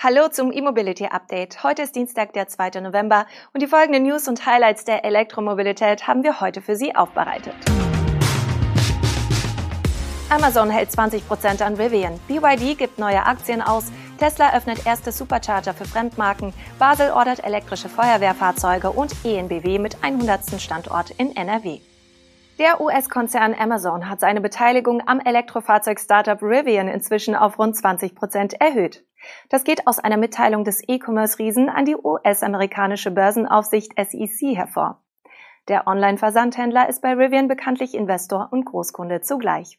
Hallo zum E-Mobility Update. Heute ist Dienstag, der 2. November und die folgenden News und Highlights der Elektromobilität haben wir heute für Sie aufbereitet. Amazon hält 20% an Rivian, BYD gibt neue Aktien aus, Tesla öffnet erste Supercharger für Fremdmarken, Basel ordert elektrische Feuerwehrfahrzeuge und ENBW mit 100. Standort in NRW. Der US-Konzern Amazon hat seine Beteiligung am Elektrofahrzeug-Startup Rivian inzwischen auf rund 20 Prozent erhöht. Das geht aus einer Mitteilung des E-Commerce-Riesen an die US-amerikanische Börsenaufsicht SEC hervor. Der Online-Versandhändler ist bei Rivian bekanntlich Investor und Großkunde zugleich.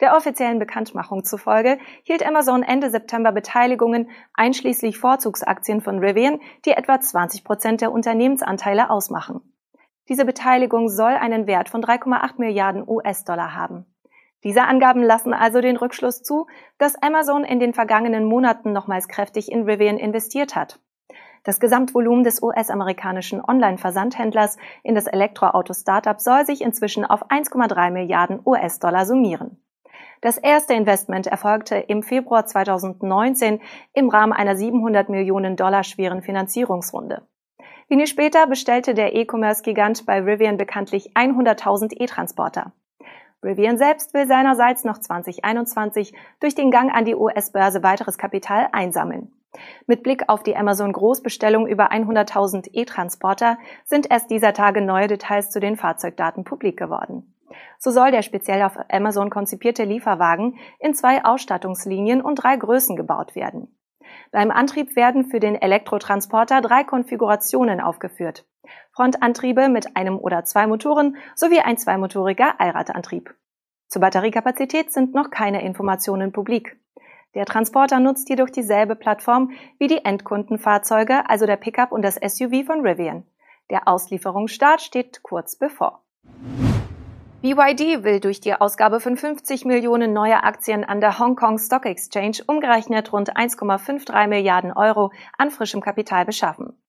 Der offiziellen Bekanntmachung zufolge hielt Amazon Ende September Beteiligungen einschließlich Vorzugsaktien von Rivian, die etwa 20 Prozent der Unternehmensanteile ausmachen. Diese Beteiligung soll einen Wert von 3,8 Milliarden US-Dollar haben. Diese Angaben lassen also den Rückschluss zu, dass Amazon in den vergangenen Monaten nochmals kräftig in Rivian investiert hat. Das Gesamtvolumen des US-amerikanischen Online-Versandhändlers in das Elektroauto-Startup soll sich inzwischen auf 1,3 Milliarden US-Dollar summieren. Das erste Investment erfolgte im Februar 2019 im Rahmen einer 700 Millionen Dollar schweren Finanzierungsrunde. Wenig später bestellte der E-Commerce-Gigant bei Rivian bekanntlich 100.000 E-Transporter. Rivian selbst will seinerseits noch 2021 durch den Gang an die US-Börse weiteres Kapital einsammeln. Mit Blick auf die Amazon-Großbestellung über 100.000 E-Transporter sind erst dieser Tage neue Details zu den Fahrzeugdaten publik geworden. So soll der speziell auf Amazon konzipierte Lieferwagen in zwei Ausstattungslinien und drei Größen gebaut werden. Beim Antrieb werden für den Elektrotransporter drei Konfigurationen aufgeführt. Frontantriebe mit einem oder zwei Motoren sowie ein zweimotoriger Allradantrieb. Zur Batteriekapazität sind noch keine Informationen publik. Der Transporter nutzt jedoch dieselbe Plattform wie die Endkundenfahrzeuge, also der Pickup und das SUV von Rivian. Der Auslieferungsstart steht kurz bevor. BYD will durch die Ausgabe von 50 Millionen neuer Aktien an der Hong Kong Stock Exchange umgerechnet rund 1,53 Milliarden Euro an frischem Kapital beschaffen.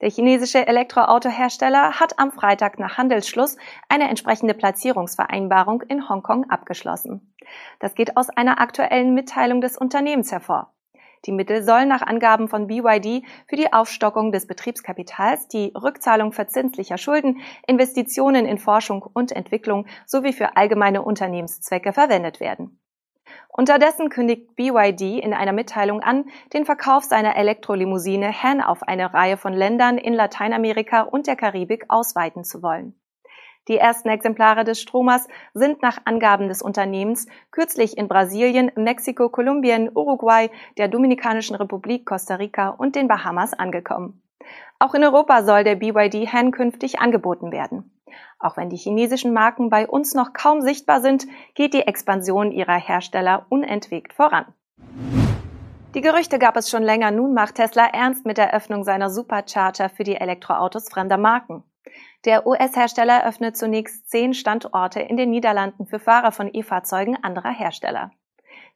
Der chinesische Elektroautohersteller hat am Freitag nach Handelsschluss eine entsprechende Platzierungsvereinbarung in Hongkong abgeschlossen. Das geht aus einer aktuellen Mitteilung des Unternehmens hervor. Die Mittel sollen nach Angaben von BYD für die Aufstockung des Betriebskapitals, die Rückzahlung verzinslicher Schulden, Investitionen in Forschung und Entwicklung sowie für allgemeine Unternehmenszwecke verwendet werden. Unterdessen kündigt BYD in einer Mitteilung an, den Verkauf seiner Elektrolimousine Han auf eine Reihe von Ländern in Lateinamerika und der Karibik ausweiten zu wollen. Die ersten Exemplare des Stromers sind nach Angaben des Unternehmens kürzlich in Brasilien, Mexiko, Kolumbien, Uruguay, der Dominikanischen Republik, Costa Rica und den Bahamas angekommen. Auch in Europa soll der BYD Han künftig angeboten werden. Auch wenn die chinesischen Marken bei uns noch kaum sichtbar sind, geht die Expansion ihrer Hersteller unentwegt voran. Die Gerüchte gab es schon länger, nun macht Tesla ernst mit der Öffnung seiner Supercharger für die Elektroautos fremder Marken. Der US-Hersteller öffnet zunächst zehn Standorte in den Niederlanden für Fahrer von E-Fahrzeugen anderer Hersteller.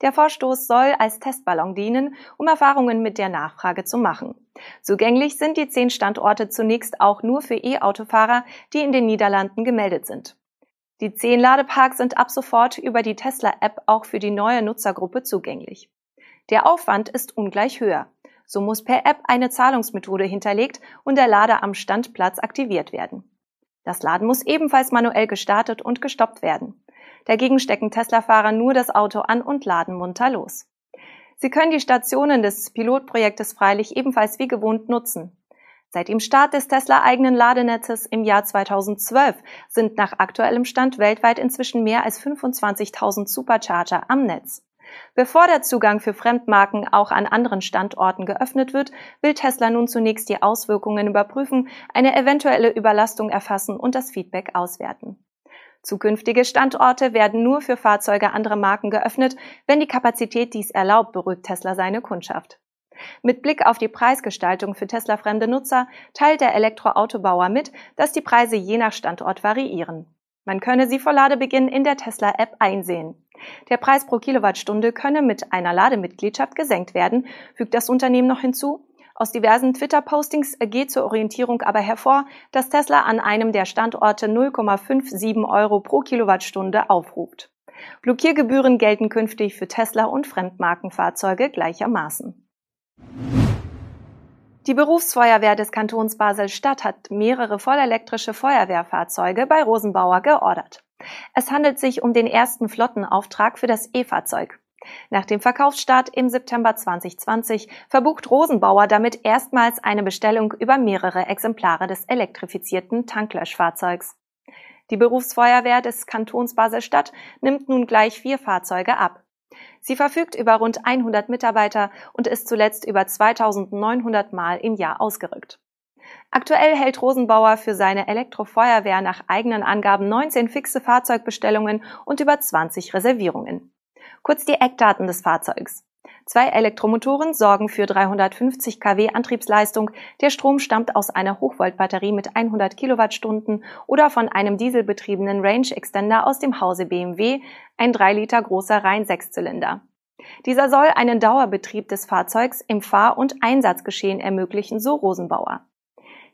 Der Vorstoß soll als Testballon dienen, um Erfahrungen mit der Nachfrage zu machen. Zugänglich sind die zehn Standorte zunächst auch nur für E-Autofahrer, die in den Niederlanden gemeldet sind. Die zehn Ladeparks sind ab sofort über die Tesla-App auch für die neue Nutzergruppe zugänglich. Der Aufwand ist ungleich höher. So muss per App eine Zahlungsmethode hinterlegt und der Lader am Standplatz aktiviert werden. Das Laden muss ebenfalls manuell gestartet und gestoppt werden. Dagegen stecken Tesla-Fahrer nur das Auto an und laden munter los. Sie können die Stationen des Pilotprojektes freilich ebenfalls wie gewohnt nutzen. Seit dem Start des Tesla-eigenen Ladenetzes im Jahr 2012 sind nach aktuellem Stand weltweit inzwischen mehr als 25.000 Supercharger am Netz. Bevor der Zugang für Fremdmarken auch an anderen Standorten geöffnet wird, will Tesla nun zunächst die Auswirkungen überprüfen, eine eventuelle Überlastung erfassen und das Feedback auswerten. Zukünftige Standorte werden nur für Fahrzeuge anderer Marken geöffnet, wenn die Kapazität dies erlaubt, beruhigt Tesla seine Kundschaft. Mit Blick auf die Preisgestaltung für Tesla-fremde Nutzer teilt der Elektroautobauer mit, dass die Preise je nach Standort variieren. Man könne sie vor Ladebeginn in der Tesla-App einsehen. Der Preis pro Kilowattstunde könne mit einer Lademitgliedschaft gesenkt werden, fügt das Unternehmen noch hinzu. Aus diversen Twitter-Postings geht zur Orientierung aber hervor, dass Tesla an einem der Standorte 0,57 Euro pro Kilowattstunde aufruft. Blockiergebühren gelten künftig für Tesla und Fremdmarkenfahrzeuge gleichermaßen. Die Berufsfeuerwehr des Kantons Basel-Stadt hat mehrere vollelektrische Feuerwehrfahrzeuge bei Rosenbauer geordert. Es handelt sich um den ersten Flottenauftrag für das E-Fahrzeug. Nach dem Verkaufsstart im September 2020 verbucht Rosenbauer damit erstmals eine Bestellung über mehrere Exemplare des elektrifizierten Tanklöschfahrzeugs. Die Berufsfeuerwehr des Kantons Basel-Stadt nimmt nun gleich vier Fahrzeuge ab. Sie verfügt über rund 100 Mitarbeiter und ist zuletzt über 2900 Mal im Jahr ausgerückt. Aktuell hält Rosenbauer für seine Elektrofeuerwehr nach eigenen Angaben 19 fixe Fahrzeugbestellungen und über 20 Reservierungen. Kurz die Eckdaten des Fahrzeugs. Zwei Elektromotoren sorgen für 350 kW Antriebsleistung. Der Strom stammt aus einer Hochvoltbatterie mit 100 Kilowattstunden oder von einem dieselbetriebenen Range Extender aus dem Hause BMW, ein 3 Liter großer Rein-Sechszylinder. Dieser soll einen Dauerbetrieb des Fahrzeugs im Fahr- und Einsatzgeschehen ermöglichen, so Rosenbauer.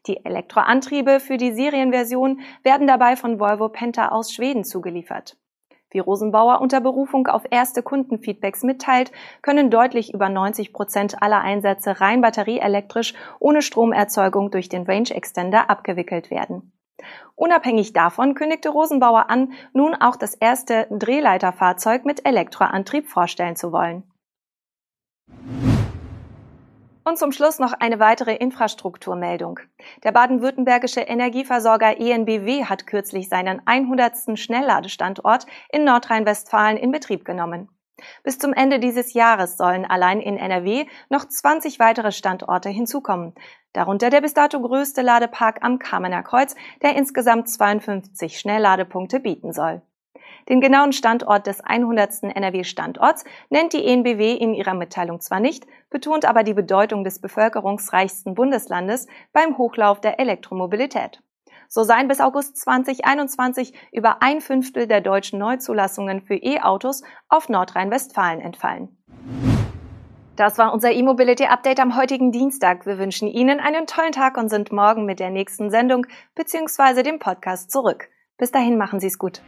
Die Elektroantriebe für die Serienversion werden dabei von Volvo Penta aus Schweden zugeliefert. Wie Rosenbauer unter Berufung auf erste Kundenfeedbacks mitteilt, können deutlich über 90 Prozent aller Einsätze rein batterieelektrisch ohne Stromerzeugung durch den Range Extender abgewickelt werden. Unabhängig davon kündigte Rosenbauer an, nun auch das erste Drehleiterfahrzeug mit Elektroantrieb vorstellen zu wollen. Und zum Schluss noch eine weitere Infrastrukturmeldung. Der baden-württembergische Energieversorger ENBW hat kürzlich seinen 100. Schnellladestandort in Nordrhein-Westfalen in Betrieb genommen. Bis zum Ende dieses Jahres sollen allein in NRW noch 20 weitere Standorte hinzukommen, darunter der bis dato größte Ladepark am Kamener Kreuz, der insgesamt 52 Schnellladepunkte bieten soll. Den genauen Standort des 100. NRW-Standorts nennt die ENBW in ihrer Mitteilung zwar nicht, betont aber die Bedeutung des bevölkerungsreichsten Bundeslandes beim Hochlauf der Elektromobilität. So seien bis August 2021 über ein Fünftel der deutschen Neuzulassungen für E-Autos auf Nordrhein-Westfalen entfallen. Das war unser E-Mobility Update am heutigen Dienstag. Wir wünschen Ihnen einen tollen Tag und sind morgen mit der nächsten Sendung bzw. dem Podcast zurück. Bis dahin machen Sie es gut.